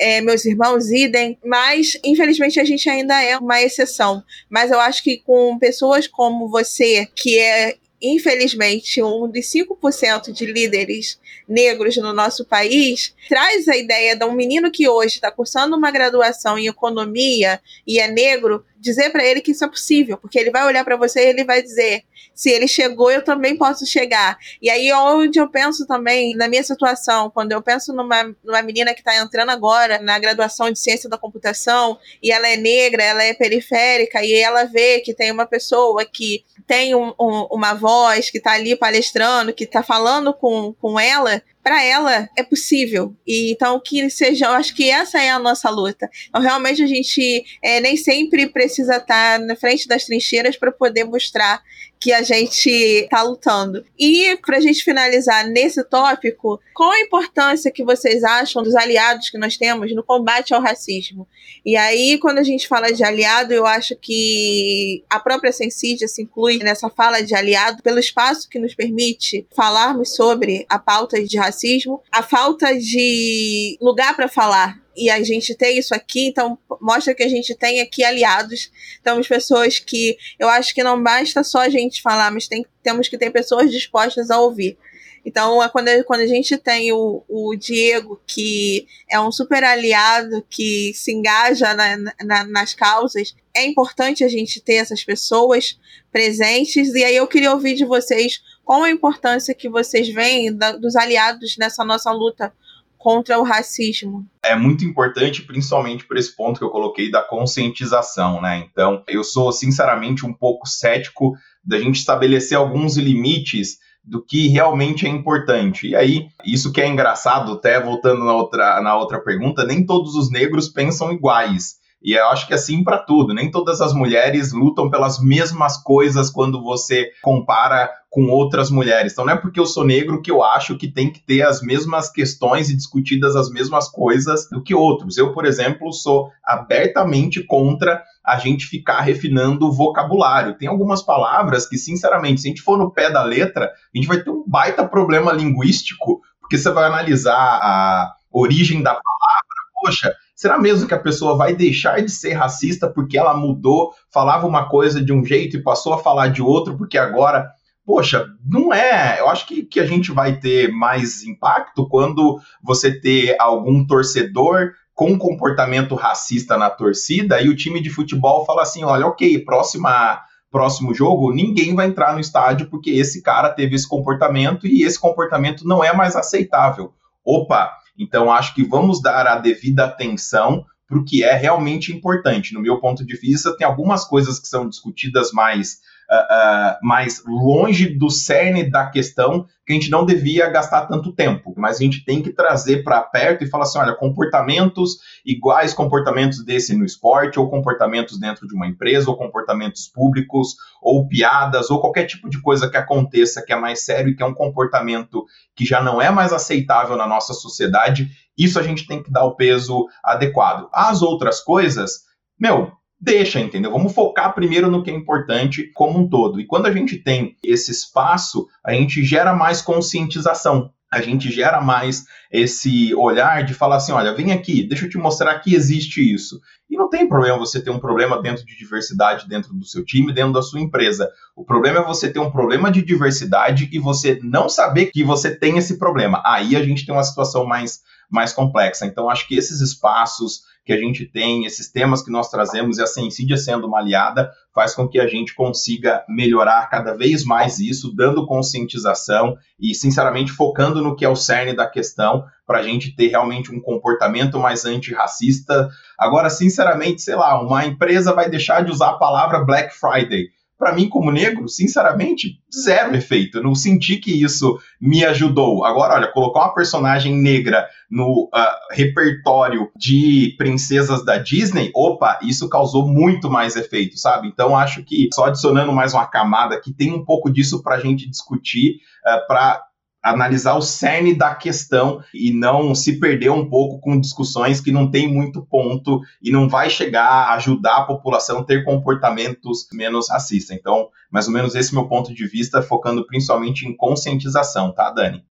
É, meus irmãos idem, mas infelizmente a gente ainda é uma exceção. Mas eu acho que com pessoas como você, que é infelizmente, um dos 5% de líderes negros no nosso país, traz a ideia de um menino que hoje está cursando uma graduação em economia e é negro, dizer para ele que isso é possível, porque ele vai olhar para você e ele vai dizer: se ele chegou, eu também posso chegar. E aí, onde eu penso também, na minha situação, quando eu penso numa, numa menina que está entrando agora na graduação de ciência da computação, e ela é negra, ela é periférica, e ela vê que tem uma pessoa que tem um, um, uma voz, que está ali palestrando, que está falando com, com ela, para ela é possível. E então que seja, eu acho que essa é a nossa luta. Então realmente a gente é, nem sempre precisa estar na frente das trincheiras para poder mostrar que a gente está lutando. E para a gente finalizar nesse tópico, qual a importância que vocês acham dos aliados que nós temos no combate ao racismo? E aí, quando a gente fala de aliado, eu acho que a própria Sensídia se inclui nessa fala de aliado pelo espaço que nos permite falarmos sobre a pauta de racismo, a falta de lugar para falar e a gente tem isso aqui, então mostra que a gente tem aqui aliados. Temos pessoas que eu acho que não basta só a gente falar, mas tem, temos que ter pessoas dispostas a ouvir. Então, é quando, quando a gente tem o, o Diego, que é um super aliado, que se engaja na, na, nas causas, é importante a gente ter essas pessoas presentes. E aí eu queria ouvir de vocês qual a importância que vocês veem da, dos aliados nessa nossa luta contra o racismo. É muito importante, principalmente por esse ponto que eu coloquei da conscientização, né? Então, eu sou sinceramente um pouco cético da gente estabelecer alguns limites do que realmente é importante. E aí, isso que é engraçado, até voltando na outra, na outra pergunta, nem todos os negros pensam iguais. E eu acho que é assim para tudo. Nem todas as mulheres lutam pelas mesmas coisas quando você compara com outras mulheres. Então não é porque eu sou negro que eu acho que tem que ter as mesmas questões e discutidas as mesmas coisas do que outros. Eu, por exemplo, sou abertamente contra a gente ficar refinando o vocabulário. Tem algumas palavras que, sinceramente, se a gente for no pé da letra, a gente vai ter um baita problema linguístico, porque você vai analisar a origem da palavra, poxa, Será mesmo que a pessoa vai deixar de ser racista porque ela mudou, falava uma coisa de um jeito e passou a falar de outro, porque agora. Poxa, não é. Eu acho que, que a gente vai ter mais impacto quando você ter algum torcedor com comportamento racista na torcida e o time de futebol fala assim: olha, ok, próxima próximo jogo, ninguém vai entrar no estádio porque esse cara teve esse comportamento e esse comportamento não é mais aceitável. Opa, então, acho que vamos dar a devida atenção para o que é realmente importante. No meu ponto de vista, tem algumas coisas que são discutidas mais uh, mais longe do cerne da questão que a gente não devia gastar tanto tempo, mas a gente tem que trazer para perto e falar assim, olha, comportamentos iguais comportamentos desse no esporte, ou comportamentos dentro de uma empresa, ou comportamentos públicos, ou piadas, ou qualquer tipo de coisa que aconteça que é mais sério e que é um comportamento que já não é mais aceitável na nossa sociedade, isso a gente tem que dar o peso adequado. As outras coisas, meu, deixa, entendeu? Vamos focar primeiro no que é importante como um todo. E quando a gente tem esse espaço, a gente gera mais conscientização. A gente gera mais esse olhar de falar assim: olha, vem aqui, deixa eu te mostrar que existe isso. E não tem problema você ter um problema dentro de diversidade dentro do seu time, dentro da sua empresa. O problema é você ter um problema de diversidade e você não saber que você tem esse problema. Aí a gente tem uma situação mais mais complexa. Então, acho que esses espaços que a gente tem, esses temas que nós trazemos e a Sensídia sendo uma aliada, faz com que a gente consiga melhorar cada vez mais isso, dando conscientização e, sinceramente, focando no que é o cerne da questão, para a gente ter realmente um comportamento mais antirracista. Agora, sinceramente, sei lá, uma empresa vai deixar de usar a palavra Black Friday para mim, como negro, sinceramente, zero efeito. Eu não senti que isso me ajudou. Agora, olha, colocar uma personagem negra no uh, repertório de princesas da Disney, opa, isso causou muito mais efeito, sabe? Então, acho que só adicionando mais uma camada que tem um pouco disso para a gente discutir, uh, para analisar o cerne da questão e não se perder um pouco com discussões que não tem muito ponto e não vai chegar a ajudar a população a ter comportamentos menos racistas. Então, mais ou menos esse é meu ponto de vista, focando principalmente em conscientização, tá, Dani?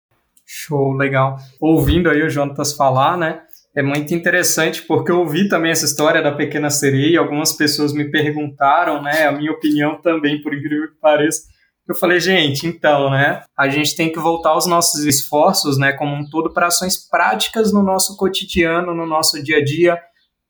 Show, legal. Ouvindo aí o Jonatas falar, né? É muito interessante porque eu ouvi também essa história da pequena sereia, e algumas pessoas me perguntaram, né, a minha opinião também, por incrível que pareça, eu falei, gente, então, né, a gente tem que voltar os nossos esforços, né, como um todo, para ações práticas no nosso cotidiano, no nosso dia a dia,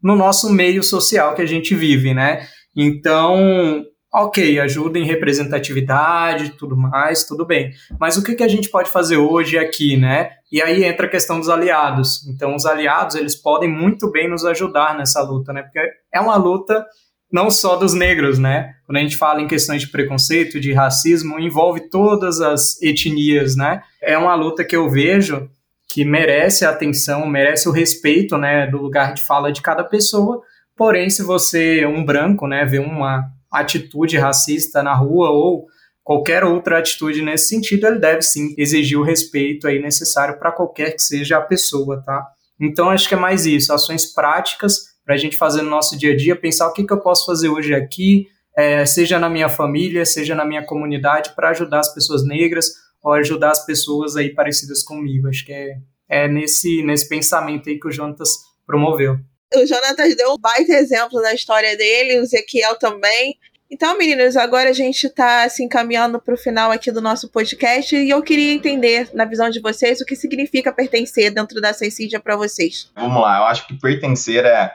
no nosso meio social que a gente vive, né? Então, ok, ajuda em representatividade, tudo mais, tudo bem. Mas o que, que a gente pode fazer hoje aqui, né? E aí entra a questão dos aliados. Então, os aliados, eles podem muito bem nos ajudar nessa luta, né? Porque é uma luta não só dos negros, né? Quando a gente fala em questões de preconceito, de racismo, envolve todas as etnias, né? É uma luta que eu vejo que merece a atenção, merece o respeito, né, do lugar de fala de cada pessoa. Porém, se você, um branco, né, vê uma atitude racista na rua ou qualquer outra atitude nesse sentido, ele deve sim exigir o respeito aí necessário para qualquer que seja a pessoa, tá? Então, acho que é mais isso, ações práticas para a gente fazer no nosso dia a dia, pensar o que, que eu posso fazer hoje aqui, é, seja na minha família, seja na minha comunidade, para ajudar as pessoas negras ou ajudar as pessoas aí parecidas comigo. Acho que é, é nesse, nesse pensamento aí que o Jonatas promoveu. O Jonatas deu um baita exemplo da história dele, o Ezequiel também. Então, meninas, agora a gente está se encaminhando para o final aqui do nosso podcast e eu queria entender, na visão de vocês, o que significa pertencer dentro da Sensídia para vocês. Vamos lá, eu acho que pertencer é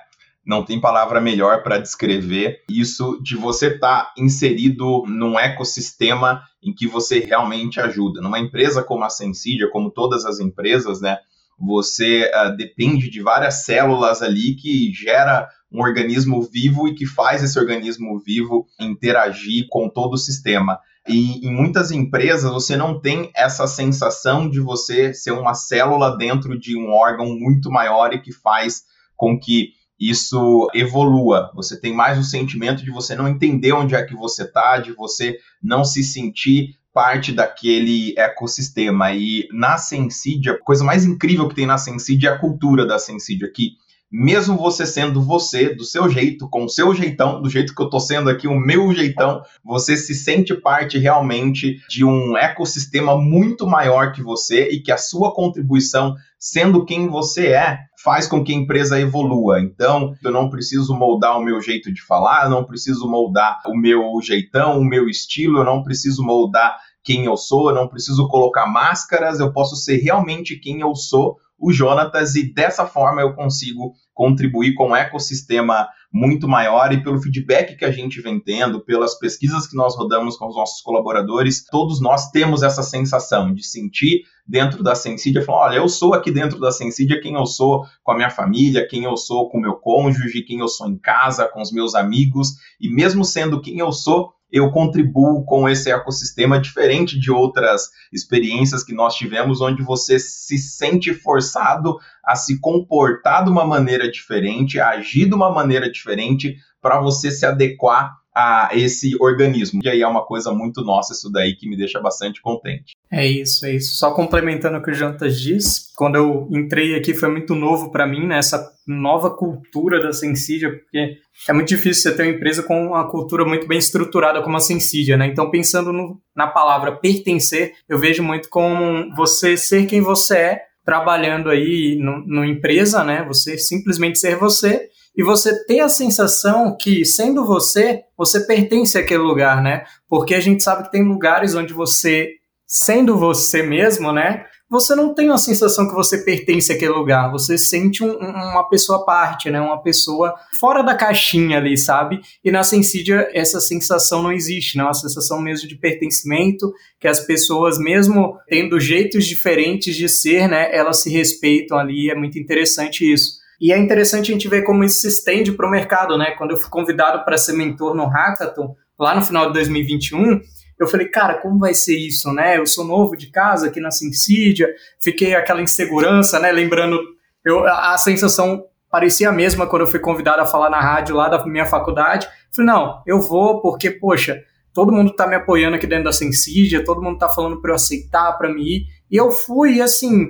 não tem palavra melhor para descrever isso de você estar tá inserido num ecossistema em que você realmente ajuda. Numa empresa como a Sensidia, como todas as empresas, né, você uh, depende de várias células ali que gera um organismo vivo e que faz esse organismo vivo interagir com todo o sistema. E em muitas empresas você não tem essa sensação de você ser uma célula dentro de um órgão muito maior e que faz com que isso evolua. Você tem mais o sentimento de você não entender onde é que você está, de você não se sentir parte daquele ecossistema. E na Sensidia, a coisa mais incrível que tem na Sensidia é a cultura da Sensidia, que mesmo você sendo você, do seu jeito, com o seu jeitão, do jeito que eu tô sendo aqui, o meu jeitão, você se sente parte realmente de um ecossistema muito maior que você e que a sua contribuição, sendo quem você é, faz com que a empresa evolua. Então, eu não preciso moldar o meu jeito de falar, eu não preciso moldar o meu jeitão, o meu estilo, eu não preciso moldar quem eu sou, eu não preciso colocar máscaras, eu posso ser realmente quem eu sou, o Jonatas, e dessa forma eu consigo contribuir com um ecossistema muito maior e pelo feedback que a gente vem tendo, pelas pesquisas que nós rodamos com os nossos colaboradores, todos nós temos essa sensação de sentir dentro da Sensidia, falar, olha, eu sou aqui dentro da Sensidia quem eu sou com a minha família, quem eu sou com o meu cônjuge, quem eu sou em casa, com os meus amigos, e mesmo sendo quem eu sou, eu contribuo com esse ecossistema diferente de outras experiências que nós tivemos, onde você se sente forçado a se comportar de uma maneira diferente, a agir de uma maneira diferente para você se adequar a esse organismo. E aí é uma coisa muito nossa isso daí que me deixa bastante contente. É isso, é isso. Só complementando o que o Jantas diz, quando eu entrei aqui foi muito novo para mim, né, essa nova cultura da Sensidia, porque é muito difícil você ter uma empresa com uma cultura muito bem estruturada como a Sensidia, né? Então, pensando no, na palavra pertencer, eu vejo muito como você ser quem você é, trabalhando aí numa empresa, né? Você simplesmente ser você e você ter a sensação que, sendo você, você pertence àquele lugar, né? Porque a gente sabe que tem lugares onde você, sendo você mesmo, né? Você não tem a sensação que você pertence àquele lugar, você sente um, uma pessoa à parte, né? Uma pessoa fora da caixinha ali, sabe? E na Sensidia essa sensação não existe, né? Uma sensação mesmo de pertencimento, que as pessoas, mesmo tendo jeitos diferentes de ser, né? Elas se respeitam ali, é muito interessante isso. E é interessante a gente ver como isso se estende para o mercado, né? Quando eu fui convidado para ser mentor no Hackathon, lá no final de 2021, eu falei, cara, como vai ser isso, né? Eu sou novo de casa aqui na Sensidia, fiquei aquela insegurança, né? Lembrando, eu, a sensação parecia a mesma quando eu fui convidado a falar na rádio lá da minha faculdade. falei, não, eu vou porque, poxa, todo mundo tá me apoiando aqui dentro da Sensidia, todo mundo tá falando para eu aceitar, para me ir. E eu fui, assim,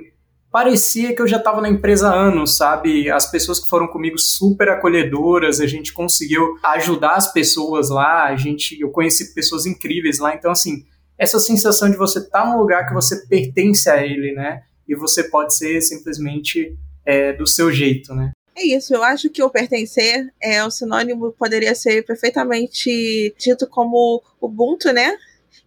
parecia que eu já estava na empresa há anos, sabe? As pessoas que foram comigo super acolhedoras, a gente conseguiu ajudar as pessoas lá, a gente, eu conheci pessoas incríveis lá, então assim, essa sensação de você estar tá num lugar que você pertence a ele, né? E você pode ser simplesmente é, do seu jeito, né? É isso, eu acho que o pertencer é um sinônimo, poderia ser perfeitamente dito como Ubuntu, né?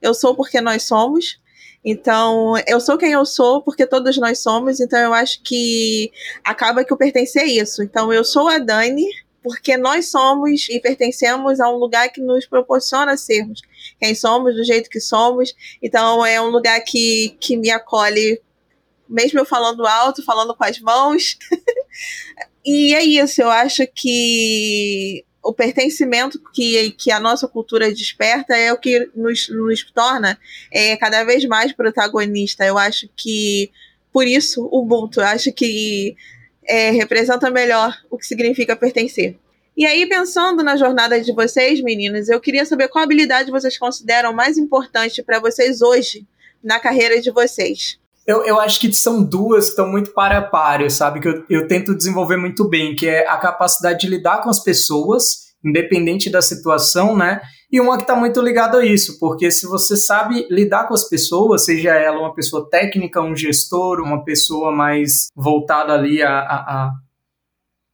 Eu sou porque nós somos. Então, eu sou quem eu sou porque todos nós somos, então eu acho que acaba que o pertencer é isso. Então, eu sou a Dani porque nós somos e pertencemos a um lugar que nos proporciona sermos quem somos, do jeito que somos. Então, é um lugar que, que me acolhe, mesmo eu falando alto, falando com as mãos. e é isso, eu acho que o pertencimento que, que a nossa cultura desperta é o que nos, nos torna é, cada vez mais protagonista. Eu acho que, por isso, o Ubuntu, eu acho que é, representa melhor o que significa pertencer. E aí, pensando na jornada de vocês, meninas, eu queria saber qual habilidade vocês consideram mais importante para vocês hoje na carreira de vocês. Eu, eu acho que são duas que estão muito para a par, sabe? Que eu, eu tento desenvolver muito bem, que é a capacidade de lidar com as pessoas, independente da situação, né? E uma que está muito ligada a isso, porque se você sabe lidar com as pessoas, seja ela uma pessoa técnica, um gestor, uma pessoa mais voltada ali a, a, a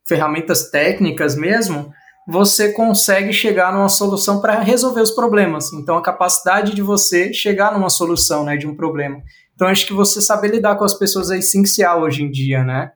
ferramentas técnicas mesmo, você consegue chegar numa solução para resolver os problemas. Então, a capacidade de você chegar numa solução né, de um problema. Então, acho que você saber lidar com as pessoas é essencial hoje em dia, né?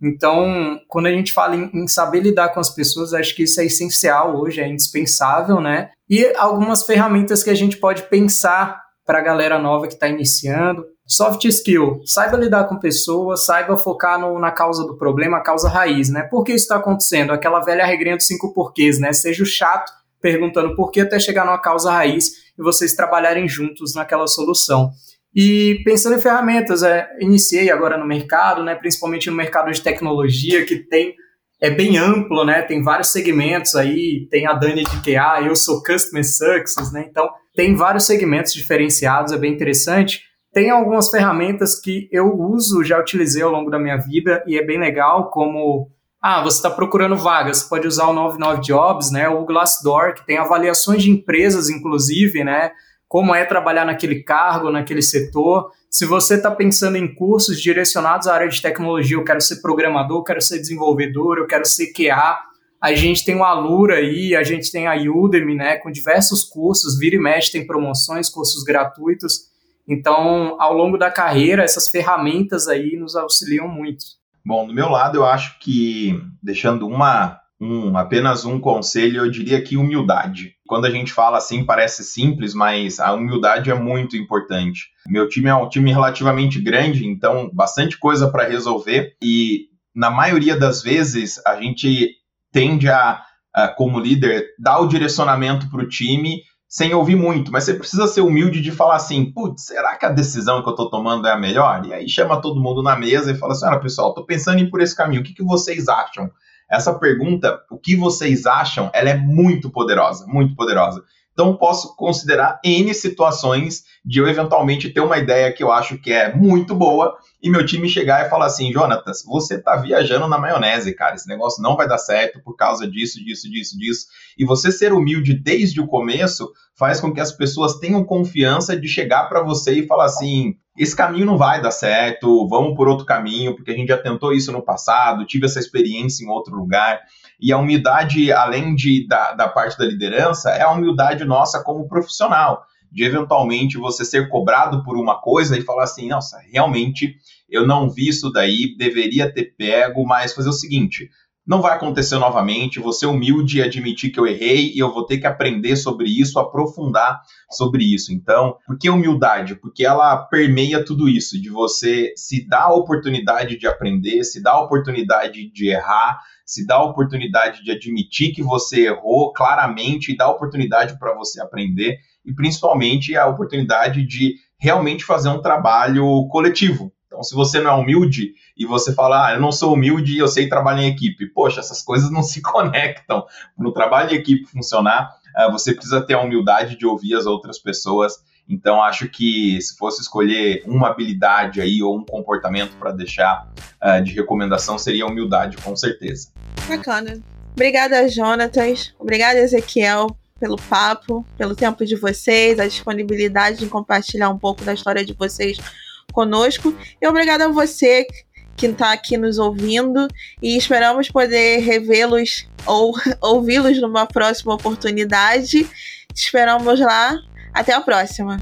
Então, quando a gente fala em, em, saber lidar com as pessoas, acho que isso é essencial hoje, é indispensável, né? E algumas ferramentas que a gente pode pensar para a galera nova que está iniciando. Soft skill, saiba lidar com pessoas, saiba focar no, na causa do problema, a causa raiz, né? Por que isso está acontecendo? Aquela velha regrinha dos cinco porquês, né? Seja o chato perguntando por que até chegar numa causa raiz e vocês trabalharem juntos naquela solução. E pensando em ferramentas, é, iniciei agora no mercado, né, principalmente no mercado de tecnologia, que tem é bem amplo, né? Tem vários segmentos aí, tem a Dani de QA, eu sou Customer Success, né? Então, tem vários segmentos diferenciados, é bem interessante. Tem algumas ferramentas que eu uso, já utilizei ao longo da minha vida e é bem legal, como ah, você está procurando vagas, pode usar o 99 Jobs, né? O Glassdoor, que tem avaliações de empresas, inclusive, né? Como é trabalhar naquele cargo, naquele setor. Se você está pensando em cursos direcionados à área de tecnologia, eu quero ser programador, eu quero ser desenvolvedor, eu quero ser QA, a gente tem o Alura aí, a gente tem a Udemy, né, com diversos cursos, vira e mexe tem promoções, cursos gratuitos. Então, ao longo da carreira, essas ferramentas aí nos auxiliam muito. Bom, do meu lado, eu acho que, deixando uma um, apenas um conselho, eu diria que humildade. Quando a gente fala assim, parece simples, mas a humildade é muito importante. Meu time é um time relativamente grande, então bastante coisa para resolver e na maioria das vezes a gente tende a, a como líder, dar o direcionamento para o time sem ouvir muito, mas você precisa ser humilde de falar assim, putz, será que a decisão que eu estou tomando é a melhor? E aí chama todo mundo na mesa e fala assim, olha pessoal, estou pensando em ir por esse caminho, o que, que vocês acham? Essa pergunta, o que vocês acham, ela é muito poderosa, muito poderosa. Então, posso considerar N situações de eu eventualmente ter uma ideia que eu acho que é muito boa e meu time chegar e falar assim: Jonatas, você tá viajando na maionese, cara. Esse negócio não vai dar certo por causa disso, disso, disso, disso. E você ser humilde desde o começo faz com que as pessoas tenham confiança de chegar para você e falar assim: esse caminho não vai dar certo, vamos por outro caminho, porque a gente já tentou isso no passado, tive essa experiência em outro lugar. E a humildade, além de, da, da parte da liderança, é a humildade nossa como profissional, de eventualmente você ser cobrado por uma coisa e falar assim: nossa, realmente eu não vi isso daí, deveria ter pego, mas fazer o seguinte. Não vai acontecer novamente, vou ser humilde e admitir que eu errei e eu vou ter que aprender sobre isso, aprofundar sobre isso. Então, por que humildade? Porque ela permeia tudo isso, de você se dar a oportunidade de aprender, se dar a oportunidade de errar, se dá a oportunidade de admitir que você errou claramente e dá a oportunidade para você aprender e principalmente a oportunidade de realmente fazer um trabalho coletivo. Então, se você não é humilde e você fala, ah, eu não sou humilde e eu sei trabalhar em equipe, poxa, essas coisas não se conectam. No trabalho em equipe funcionar, eh, você precisa ter a humildade de ouvir as outras pessoas então, acho que se fosse escolher uma habilidade aí ou um comportamento para deixar uh, de recomendação, seria a humildade, com certeza. Bacana. Obrigada, Jonatas. Obrigada, Ezequiel, pelo papo, pelo tempo de vocês, a disponibilidade de compartilhar um pouco da história de vocês conosco. E obrigada a você que está aqui nos ouvindo e esperamos poder revê-los ou ouvi-los numa próxima oportunidade. Te esperamos lá até a próxima!